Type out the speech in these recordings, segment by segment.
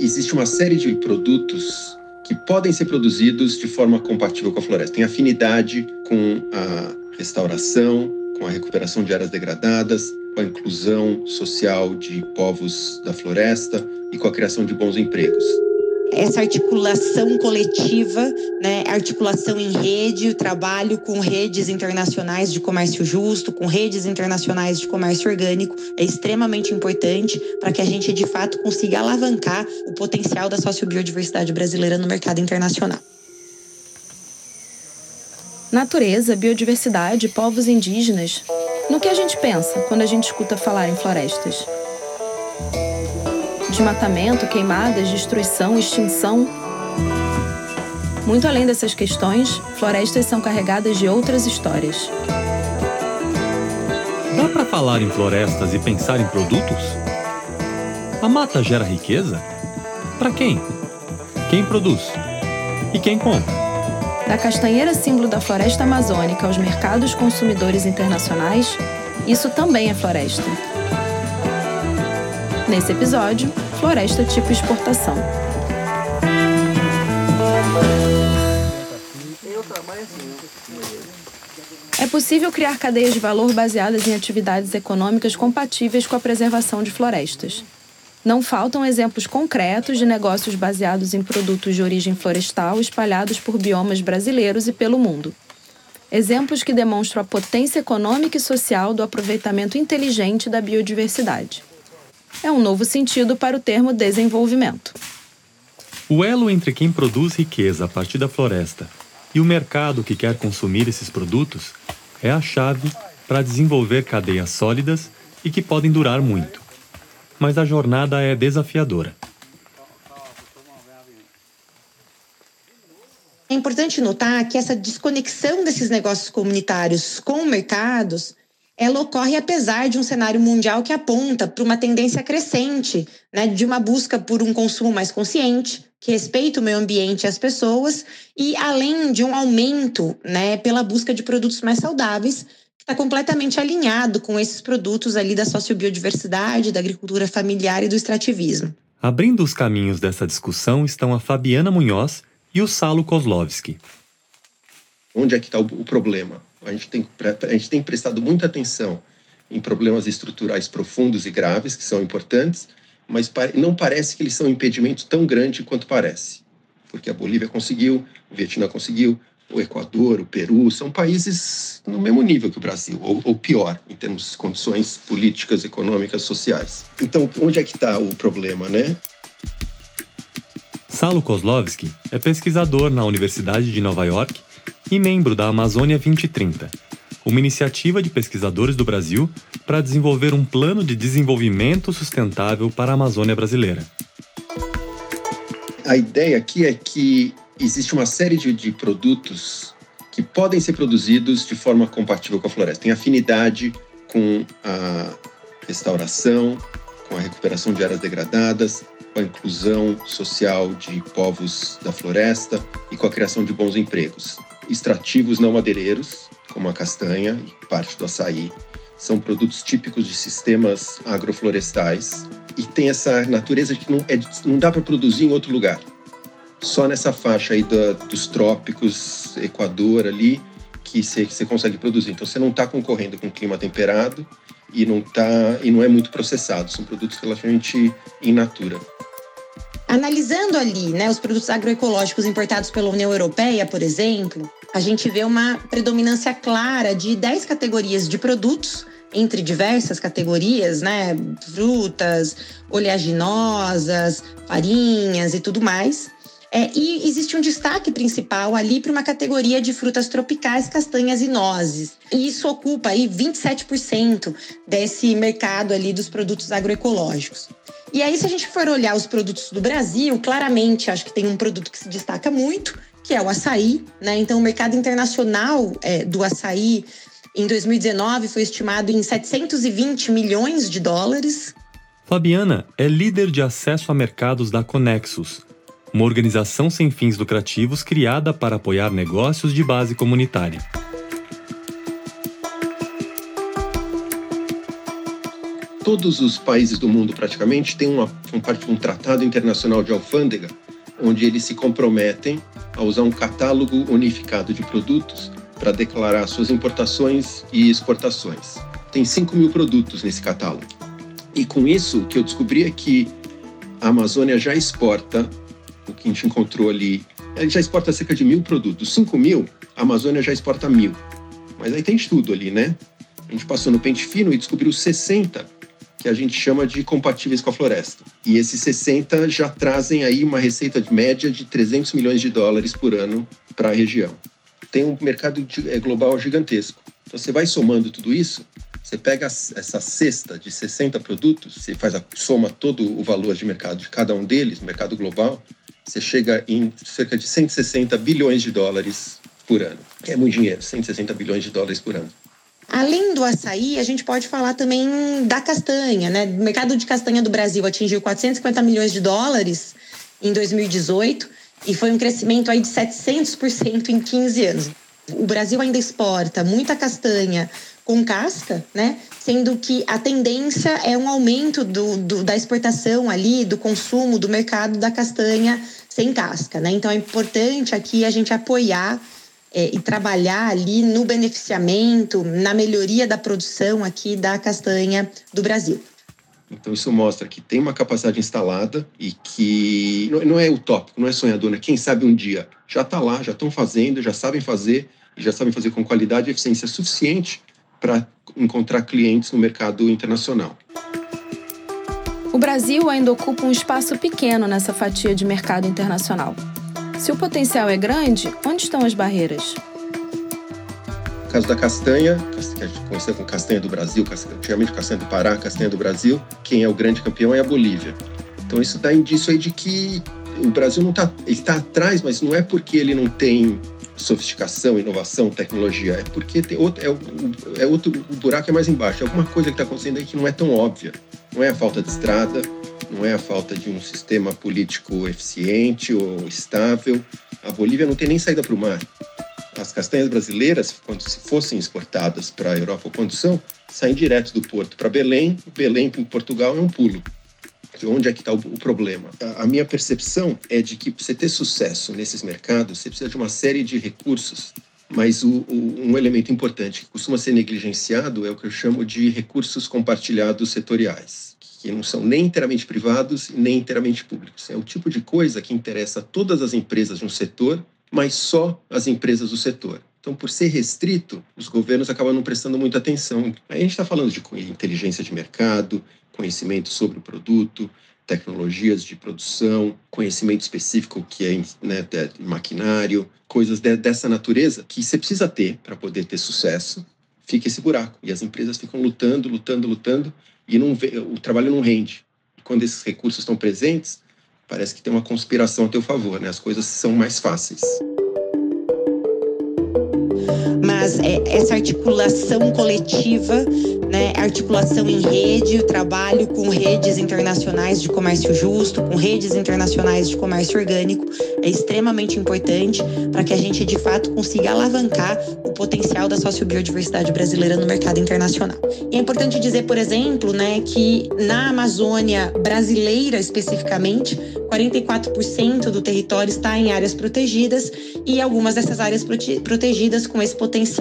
Existe uma série de produtos que podem ser produzidos de forma compatível com a floresta. Tem afinidade com a restauração, com a recuperação de áreas degradadas, com a inclusão social de povos da floresta e com a criação de bons empregos essa articulação coletiva, né, articulação em rede, o trabalho com redes internacionais de comércio justo, com redes internacionais de comércio orgânico, é extremamente importante para que a gente de fato consiga alavancar o potencial da sociobiodiversidade brasileira no mercado internacional. Natureza, biodiversidade, povos indígenas. No que a gente pensa quando a gente escuta falar em florestas? Desmatamento, queimadas, destruição, extinção. Muito além dessas questões, florestas são carregadas de outras histórias. Dá para falar em florestas e pensar em produtos? A mata gera riqueza? Para quem? Quem produz? E quem compra? Da castanheira símbolo da floresta amazônica aos mercados consumidores internacionais, isso também é floresta. Nesse episódio, floresta tipo exportação. É possível criar cadeias de valor baseadas em atividades econômicas compatíveis com a preservação de florestas. Não faltam exemplos concretos de negócios baseados em produtos de origem florestal espalhados por biomas brasileiros e pelo mundo. Exemplos que demonstram a potência econômica e social do aproveitamento inteligente da biodiversidade é um novo sentido para o termo desenvolvimento. O elo entre quem produz riqueza a partir da floresta e o mercado que quer consumir esses produtos é a chave para desenvolver cadeias sólidas e que podem durar muito. Mas a jornada é desafiadora. É importante notar que essa desconexão desses negócios comunitários com mercados ela ocorre apesar de um cenário mundial que aponta para uma tendência crescente, né, de uma busca por um consumo mais consciente, que respeita o meio ambiente e as pessoas, e além de um aumento né, pela busca de produtos mais saudáveis, que está completamente alinhado com esses produtos ali da sociobiodiversidade, da agricultura familiar e do extrativismo. Abrindo os caminhos dessa discussão estão a Fabiana Munhoz e o Salo Kozlovski. Onde é que está o problema? A gente, tem, a gente tem prestado muita atenção em problemas estruturais profundos e graves, que são importantes, mas não parece que eles são um impedimento tão grande quanto parece. Porque a Bolívia conseguiu, o Vietnã conseguiu, o Equador, o Peru, são países no mesmo nível que o Brasil, ou, ou pior, em termos de condições políticas, econômicas, sociais. Então, onde é que está o problema, né? Salo Kozlovski é pesquisador na Universidade de Nova York e membro da Amazônia 2030, uma iniciativa de pesquisadores do Brasil para desenvolver um plano de desenvolvimento sustentável para a Amazônia brasileira. A ideia aqui é que existe uma série de, de produtos que podem ser produzidos de forma compatível com a floresta. Tem afinidade com a restauração, com a recuperação de áreas degradadas, com a inclusão social de povos da floresta e com a criação de bons empregos extrativos não madeireiros, como a castanha e parte do açaí. São produtos típicos de sistemas agroflorestais e tem essa natureza que não, é, não dá para produzir em outro lugar. Só nessa faixa aí da, dos trópicos, Equador ali, que você consegue produzir. Então você não está concorrendo com clima temperado e não, tá, e não é muito processado. São produtos relativamente in natura. Analisando ali né, os produtos agroecológicos importados pela União Europeia, por exemplo, a gente vê uma predominância clara de 10 categorias de produtos, entre diversas categorias, né? Frutas, oleaginosas, farinhas e tudo mais. É, e existe um destaque principal ali para uma categoria de frutas tropicais, castanhas e nozes. E isso ocupa aí 27% desse mercado ali dos produtos agroecológicos. E aí, se a gente for olhar os produtos do Brasil, claramente acho que tem um produto que se destaca muito, que é o açaí. Né? Então, o mercado internacional é, do açaí em 2019 foi estimado em 720 milhões de dólares. Fabiana é líder de acesso a mercados da Conexus, uma organização sem fins lucrativos criada para apoiar negócios de base comunitária. Todos os países do mundo praticamente têm uma, um, um tratado internacional de alfândega onde eles se comprometem a usar um catálogo unificado de produtos para declarar suas importações e exportações. Tem 5 mil produtos nesse catálogo. E com isso, o que eu descobri é que a Amazônia já exporta, o que a gente encontrou ali, ela já exporta cerca de mil produtos. 5 mil, a Amazônia já exporta mil. Mas aí tem estudo ali, né? A gente passou no pente fino e descobriu 60 que a gente chama de compatíveis com a floresta. E esses 60 já trazem aí uma receita de média de 300 milhões de dólares por ano para a região. Tem um mercado é, global gigantesco. Então você vai somando tudo isso, você pega essa cesta de 60 produtos, você faz a soma todo o valor de mercado de cada um deles, mercado global, você chega em cerca de 160 bilhões de dólares por ano. É muito dinheiro, 160 bilhões de dólares por ano. Além do açaí, a gente pode falar também da castanha, né? O mercado de castanha do Brasil atingiu 450 milhões de dólares em 2018 e foi um crescimento aí de 700% em 15 anos. O Brasil ainda exporta muita castanha com casca, né? Sendo que a tendência é um aumento do, do, da exportação ali, do consumo, do mercado da castanha sem casca, né? Então é importante aqui a gente apoiar é, e trabalhar ali no beneficiamento, na melhoria da produção aqui da castanha do Brasil. Então isso mostra que tem uma capacidade instalada e que não é utópico, não é sonhador, né? Quem sabe um dia já está lá, já estão fazendo, já sabem fazer e já sabem fazer com qualidade e eficiência suficiente para encontrar clientes no mercado internacional. O Brasil ainda ocupa um espaço pequeno nessa fatia de mercado internacional. Se o potencial é grande, onde estão as barreiras? No caso da castanha, que a gente conheceu como castanha do Brasil, antigamente castanha do Pará, castanha do Brasil, quem é o grande campeão é a Bolívia. Então isso dá indício aí de que o Brasil não está está atrás, mas não é porque ele não tem sofisticação, inovação, tecnologia, é porque tem outro, é, é outro, o buraco é mais embaixo. É alguma coisa que está acontecendo aí que não é tão óbvia. Não é a falta de estrada, não é a falta de um sistema político eficiente ou estável. A Bolívia não tem nem saída para o mar. As castanhas brasileiras, quando se fossem exportadas para a Europa ou quando são, saem direto do porto para Belém. Belém para Portugal é um pulo. Onde é que está o, problema? A, minha percepção é de que para você ter sucesso nesses mercados, você precisa de uma série de recursos mas o, o, um elemento importante que costuma ser negligenciado é o que eu chamo de recursos compartilhados setoriais que não são nem inteiramente privados nem inteiramente públicos. É o tipo de coisa que interessa a todas as empresas de um setor, mas só as empresas do setor. Então, por ser restrito, os governos acabam não prestando muita atenção. Aí a gente está falando de inteligência de mercado, conhecimento sobre o produto, tecnologias de produção, conhecimento específico que é né, maquinário, coisas de, dessa natureza que você precisa ter para poder ter sucesso. Fica esse buraco e as empresas ficam lutando, lutando, lutando e não, o trabalho não rende. Quando esses recursos estão presentes, parece que tem uma conspiração a teu favor, né? As coisas são mais fáceis é, essa articulação coletiva, né, articulação em rede, o trabalho com redes internacionais de comércio justo, com redes internacionais de comércio orgânico, é extremamente importante para que a gente de fato consiga alavancar o potencial da sociobiodiversidade brasileira no mercado internacional. E é importante dizer, por exemplo, né, que na Amazônia brasileira especificamente, 44% do território está em áreas protegidas e algumas dessas áreas prote protegidas com esse potencial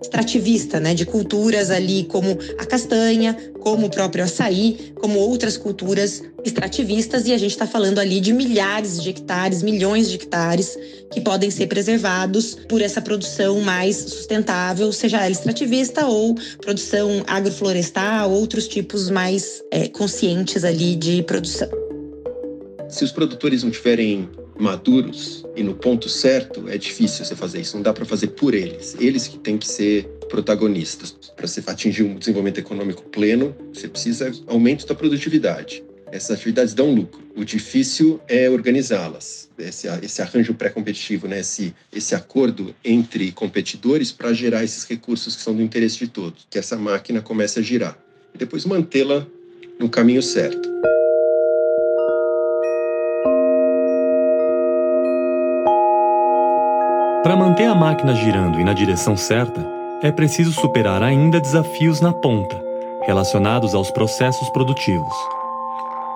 extrativista, né, de culturas ali como a castanha, como o próprio açaí, como outras culturas extrativistas, e a gente está falando ali de milhares de hectares, milhões de hectares que podem ser preservados por essa produção mais sustentável, seja ela extrativista ou produção agroflorestal, outros tipos mais é, conscientes ali de produção. Se os produtores não tiverem maduros e no ponto certo, é difícil você fazer isso. Não dá para fazer por eles. Eles que têm que ser protagonistas. Para você atingir um desenvolvimento econômico pleno, você precisa aumento da produtividade. Essas atividades dão lucro. O difícil é organizá-las. Esse, esse arranjo pré-competitivo, né? esse, esse acordo entre competidores para gerar esses recursos que são do interesse de todos. Que essa máquina comece a girar. E depois mantê-la no caminho certo. Para manter a máquina girando e na direção certa, é preciso superar ainda desafios na ponta, relacionados aos processos produtivos.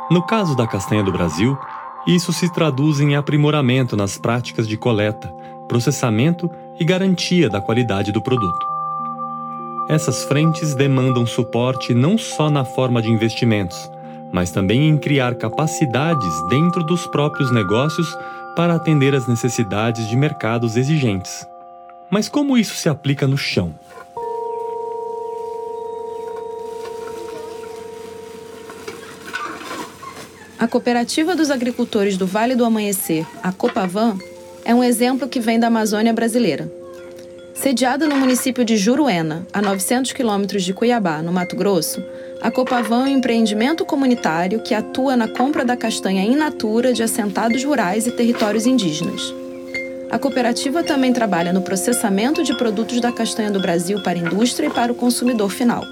No caso da castanha do Brasil, isso se traduz em aprimoramento nas práticas de coleta, processamento e garantia da qualidade do produto. Essas frentes demandam suporte não só na forma de investimentos, mas também em criar capacidades dentro dos próprios negócios para atender às necessidades de mercados exigentes. Mas como isso se aplica no chão? A Cooperativa dos Agricultores do Vale do Amanhecer, a Copavan, é um exemplo que vem da Amazônia brasileira. Sediada no município de Juruena, a 900 quilômetros de Cuiabá, no Mato Grosso, a Copavan é um empreendimento comunitário que atua na compra da castanha in natura de assentados rurais e territórios indígenas. A cooperativa também trabalha no processamento de produtos da castanha do Brasil para a indústria e para o consumidor final.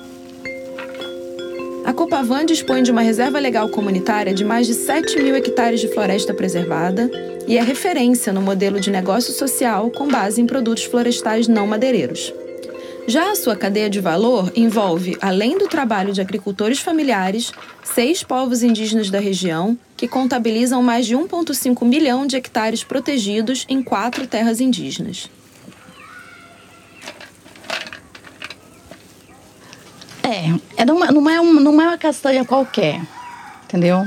A Copavan dispõe de uma reserva legal comunitária de mais de 7 mil hectares de floresta preservada e é referência no modelo de negócio social com base em produtos florestais não madeireiros. Já a sua cadeia de valor envolve, além do trabalho de agricultores familiares, seis povos indígenas da região, que contabilizam mais de 1,5 milhão de hectares protegidos em quatro terras indígenas. É, é não, não, é não é uma castanha qualquer, entendeu?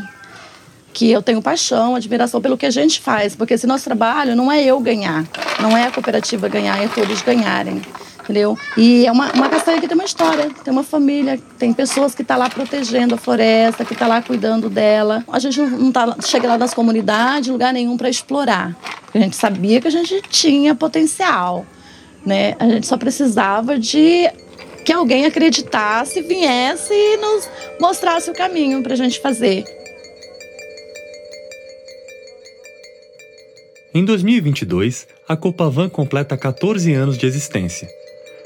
Que eu tenho paixão, admiração pelo que a gente faz, porque esse nosso trabalho não é eu ganhar, não é a cooperativa ganhar, é todos ganharem entendeu? E é uma, uma castanha que tem uma história, tem uma família, tem pessoas que estão tá lá protegendo a floresta, que estão tá lá cuidando dela. A gente não tá, chega lá nas comunidades, lugar nenhum para explorar. A gente sabia que a gente tinha potencial, né? A gente só precisava de que alguém acreditasse, viesse e nos mostrasse o caminho para a gente fazer. Em 2022, a Copavan completa 14 anos de existência.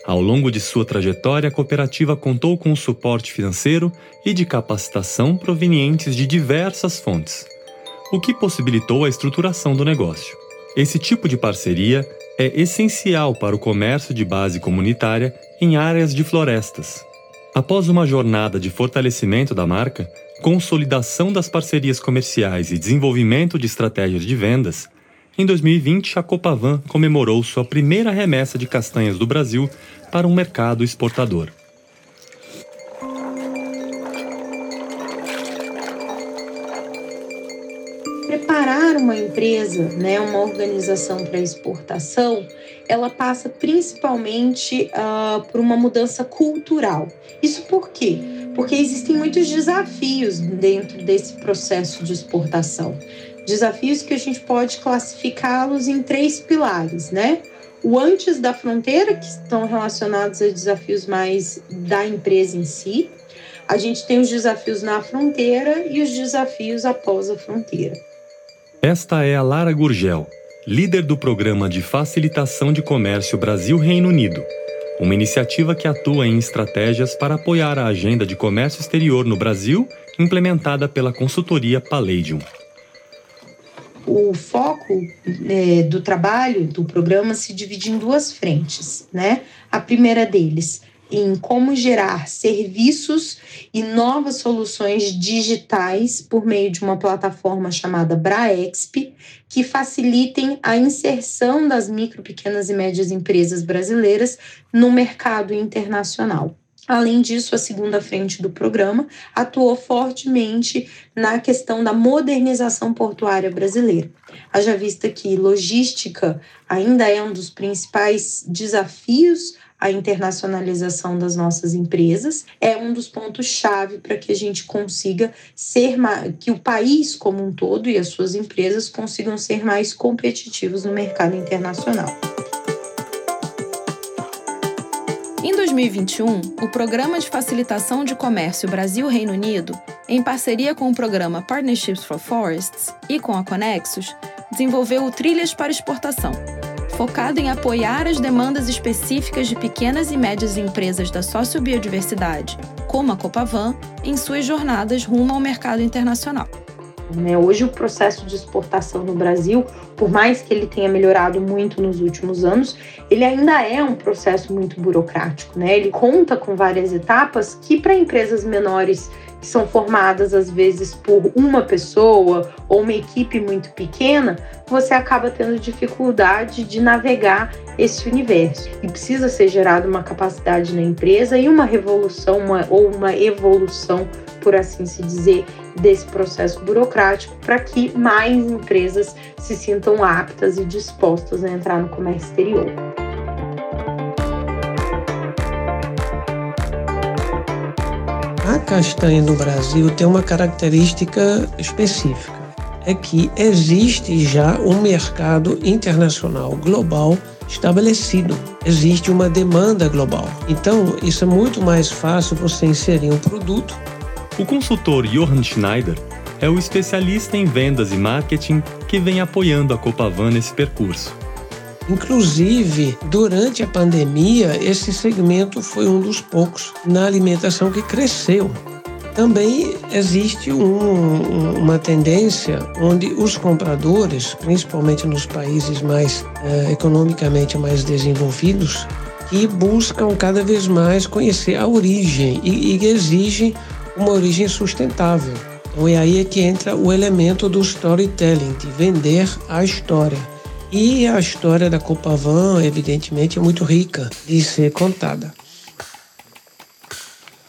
Ao longo de sua trajetória, a cooperativa contou com o suporte financeiro e de capacitação provenientes de diversas fontes, o que possibilitou a estruturação do negócio. Esse tipo de parceria é essencial para o comércio de base comunitária em áreas de florestas. Após uma jornada de fortalecimento da marca, consolidação das parcerias comerciais e desenvolvimento de estratégias de vendas, em 2020 a Copavan comemorou sua primeira remessa de castanhas do Brasil para um mercado exportador. Preparar uma empresa, né, uma organização para exportação, ela passa principalmente uh, por uma mudança cultural. Isso por quê? Porque existem muitos desafios dentro desse processo de exportação. Desafios que a gente pode classificá-los em três pilares, né? o antes da fronteira, que estão relacionados a desafios mais da empresa em si. A gente tem os desafios na fronteira e os desafios após a fronteira. Esta é a Lara Gurgel, líder do Programa de Facilitação de Comércio Brasil-Reino Unido, uma iniciativa que atua em estratégias para apoiar a agenda de comércio exterior no Brasil, implementada pela consultoria Palladium o foco é, do trabalho do programa se divide em duas frentes, né? A primeira deles em como gerar serviços e novas soluções digitais por meio de uma plataforma chamada Braexp, que facilitem a inserção das micro, pequenas e médias empresas brasileiras no mercado internacional. Além disso, a segunda frente do programa atuou fortemente na questão da modernização portuária brasileira. Haja vista que logística ainda é um dos principais desafios à internacionalização das nossas empresas, é um dos pontos-chave para que a gente consiga ser que o país como um todo e as suas empresas consigam ser mais competitivos no mercado internacional. 2021, o Programa de Facilitação de Comércio Brasil-Reino Unido, em parceria com o programa Partnerships for Forests e com a Conexus, desenvolveu o Trilhas para Exportação, focado em apoiar as demandas específicas de pequenas e médias empresas da sociobiodiversidade, como a Copavan, em suas jornadas rumo ao mercado internacional. Né? Hoje, o processo de exportação no Brasil, por mais que ele tenha melhorado muito nos últimos anos, ele ainda é um processo muito burocrático. Né? Ele conta com várias etapas que, para empresas menores que são formadas às vezes por uma pessoa ou uma equipe muito pequena, você acaba tendo dificuldade de navegar esse universo. E precisa ser gerada uma capacidade na empresa e uma revolução uma, ou uma evolução, por assim se dizer, desse processo burocrático para que mais empresas se sintam aptas e dispostas a entrar no comércio exterior. A castanha no Brasil tem uma característica específica. É que existe já um mercado internacional global estabelecido. Existe uma demanda global. Então, isso é muito mais fácil você inserir um produto. O consultor Johan Schneider é o especialista em vendas e marketing que vem apoiando a Copavan nesse percurso. Inclusive, durante a pandemia, esse segmento foi um dos poucos na alimentação que cresceu. Também existe um, uma tendência onde os compradores, principalmente nos países mais eh, economicamente mais desenvolvidos, que buscam cada vez mais conhecer a origem e, e exigem uma origem sustentável. Então é aí que entra o elemento do storytelling, de vender a história. E a história da Copavan, evidentemente, é muito rica de ser contada.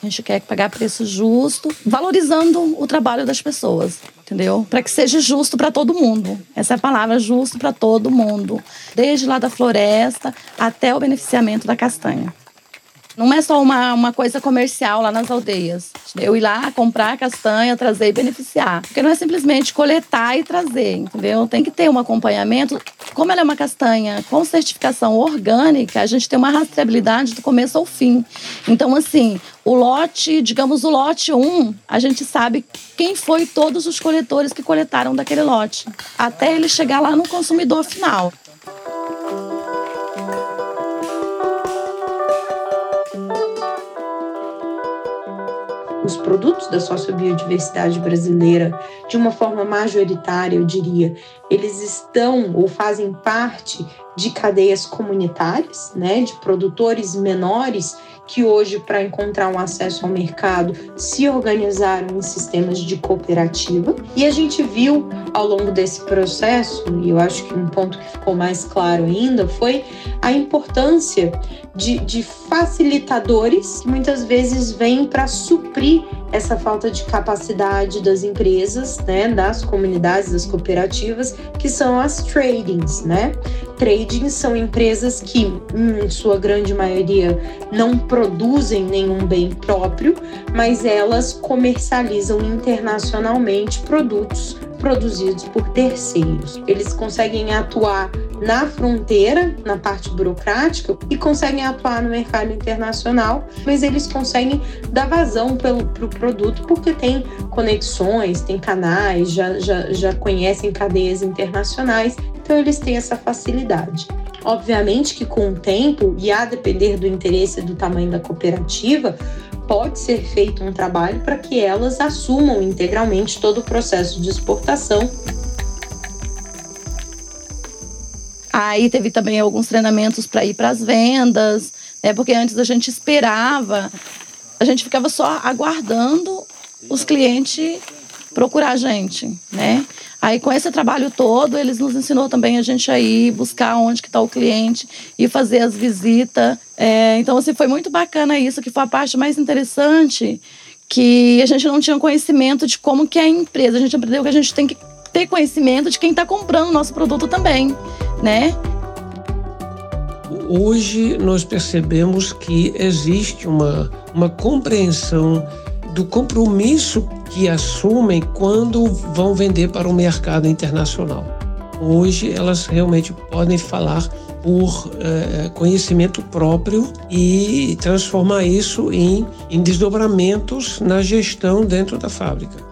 A gente quer pagar preço justo, valorizando o trabalho das pessoas, entendeu? Para que seja justo para todo mundo. Essa é a palavra, justo para todo mundo. Desde lá da floresta até o beneficiamento da castanha. Não é só uma, uma coisa comercial lá nas aldeias. Eu ir lá comprar castanha, trazer e beneficiar. Porque não é simplesmente coletar e trazer, entendeu? Tem que ter um acompanhamento. Como ela é uma castanha com certificação orgânica, a gente tem uma rastreabilidade do começo ao fim. Então, assim, o lote, digamos, o lote 1, a gente sabe quem foi todos os coletores que coletaram daquele lote, até ele chegar lá no consumidor final. Os produtos da sociobiodiversidade brasileira, de uma forma majoritária, eu diria, eles estão ou fazem parte de cadeias comunitárias, né, de produtores menores que hoje, para encontrar um acesso ao mercado, se organizaram em sistemas de cooperativa. E a gente viu ao longo desse processo, e eu acho que um ponto que ficou mais claro ainda, foi a importância de, de facilitadores que muitas vezes vêm para suprir essa falta de capacidade das empresas, né, das comunidades, das cooperativas, que são as tradings, né? Tradings são empresas que, em sua grande maioria, não produzem nenhum bem próprio, mas elas comercializam internacionalmente produtos produzidos por terceiros. Eles conseguem atuar na fronteira, na parte burocrática, e conseguem atuar no mercado internacional, mas eles conseguem dar vazão para o pro produto porque tem conexões, tem canais, já, já, já conhecem cadeias internacionais, então eles têm essa facilidade. Obviamente que com o tempo, e a depender do interesse e do tamanho da cooperativa, pode ser feito um trabalho para que elas assumam integralmente todo o processo de exportação. Aí teve também alguns treinamentos para ir para as vendas, né? porque antes a gente esperava, a gente ficava só aguardando os clientes procurar a gente, né? Aí com esse trabalho todo, eles nos ensinou também a gente a ir buscar onde que está o cliente e fazer as visitas. É, então, assim, foi muito bacana isso, que foi a parte mais interessante, que a gente não tinha conhecimento de como que é a empresa. A gente aprendeu que a gente tem que ter conhecimento de quem está comprando o nosso produto também, né? Hoje nós percebemos que existe uma, uma compreensão do compromisso que assumem quando vão vender para o mercado internacional. Hoje elas realmente podem falar por eh, conhecimento próprio e transformar isso em, em desdobramentos na gestão dentro da fábrica.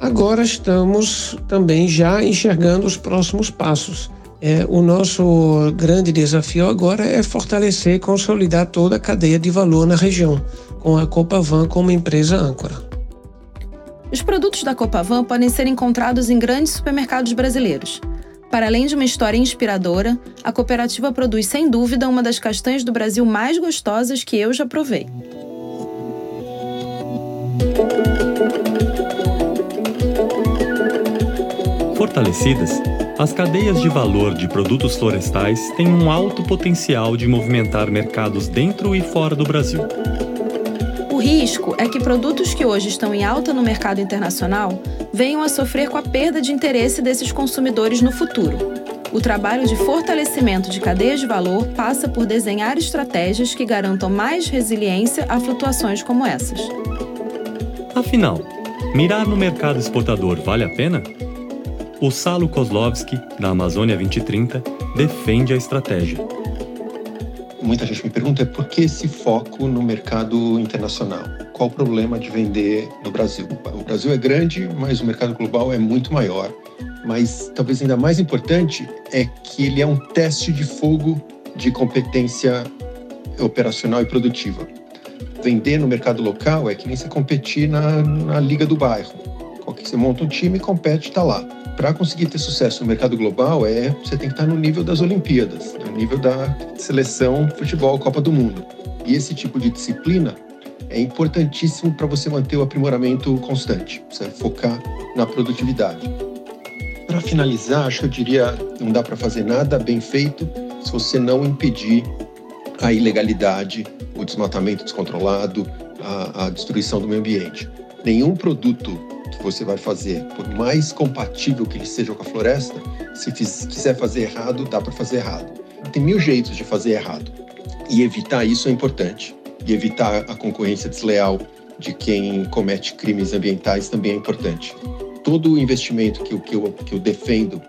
Agora estamos também já enxergando os próximos passos. É, o nosso grande desafio agora é fortalecer e consolidar toda a cadeia de valor na região, com a Copavan como empresa âncora. Os produtos da Copavan podem ser encontrados em grandes supermercados brasileiros. Para além de uma história inspiradora, a cooperativa produz sem dúvida uma das castanhas do Brasil mais gostosas que eu já provei. Fortalecidas, as cadeias de valor de produtos florestais têm um alto potencial de movimentar mercados dentro e fora do Brasil. Risco é que produtos que hoje estão em alta no mercado internacional venham a sofrer com a perda de interesse desses consumidores no futuro. O trabalho de fortalecimento de cadeias de valor passa por desenhar estratégias que garantam mais resiliência a flutuações como essas. Afinal, mirar no mercado exportador vale a pena? O Salo Kozlovski, da Amazônia 2030, defende a estratégia. Muita gente me pergunta por que esse foco no mercado internacional? Qual o problema de vender no Brasil? O Brasil é grande, mas o mercado global é muito maior. Mas talvez ainda mais importante é que ele é um teste de fogo de competência operacional e produtiva vender no mercado local é que nem você competir na, na liga do bairro. Você monta um time compete, está lá. Para conseguir ter sucesso no mercado global, é você tem que estar no nível das Olimpíadas, no nível da seleção futebol Copa do Mundo. E esse tipo de disciplina é importantíssimo para você manter o aprimoramento constante, você focar na produtividade. Para finalizar, acho que eu diria, não dá para fazer nada bem feito se você não impedir a ilegalidade, o desmatamento descontrolado, a, a destruição do meio ambiente. Nenhum produto que você vai fazer, por mais compatível que ele seja com a floresta, se quiser fazer errado, dá para fazer errado. Tem mil jeitos de fazer errado. E evitar isso é importante. E evitar a concorrência desleal de quem comete crimes ambientais também é importante. Todo o investimento que, que, eu, que eu defendo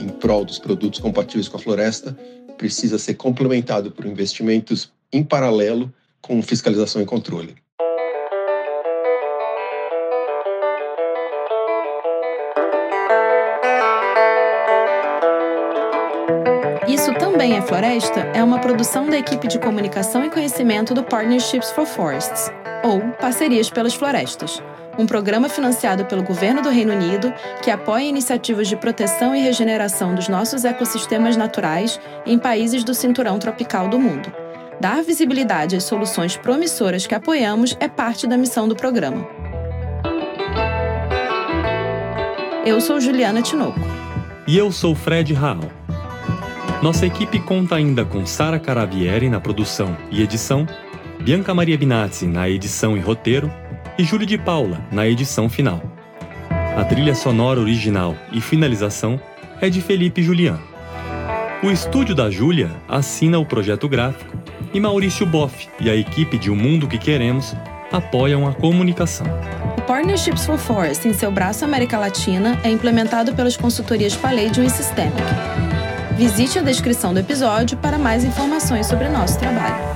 em prol dos produtos compatíveis com a floresta precisa ser complementado por investimentos em paralelo com fiscalização e controle. Também é Floresta é uma produção da equipe de comunicação e conhecimento do Partnerships for Forests, ou Parcerias pelas Florestas, um programa financiado pelo governo do Reino Unido que apoia iniciativas de proteção e regeneração dos nossos ecossistemas naturais em países do cinturão tropical do mundo. Dar visibilidade às soluções promissoras que apoiamos é parte da missão do programa. Eu sou Juliana Tinoco. E eu sou Fred Raal. Nossa equipe conta ainda com Sara Caravieri na produção e edição, Bianca Maria Binazzi na edição e roteiro e Júlio de Paula na edição final. A trilha sonora original e finalização é de Felipe Julian. O estúdio da Júlia assina o projeto gráfico e Maurício Boff e a equipe de O Mundo que Queremos apoiam a comunicação. O Partnerships for Forest, em seu braço América Latina, é implementado pelas consultorias Palladium e Systemic. Visite a descrição do episódio para mais informações sobre nosso trabalho.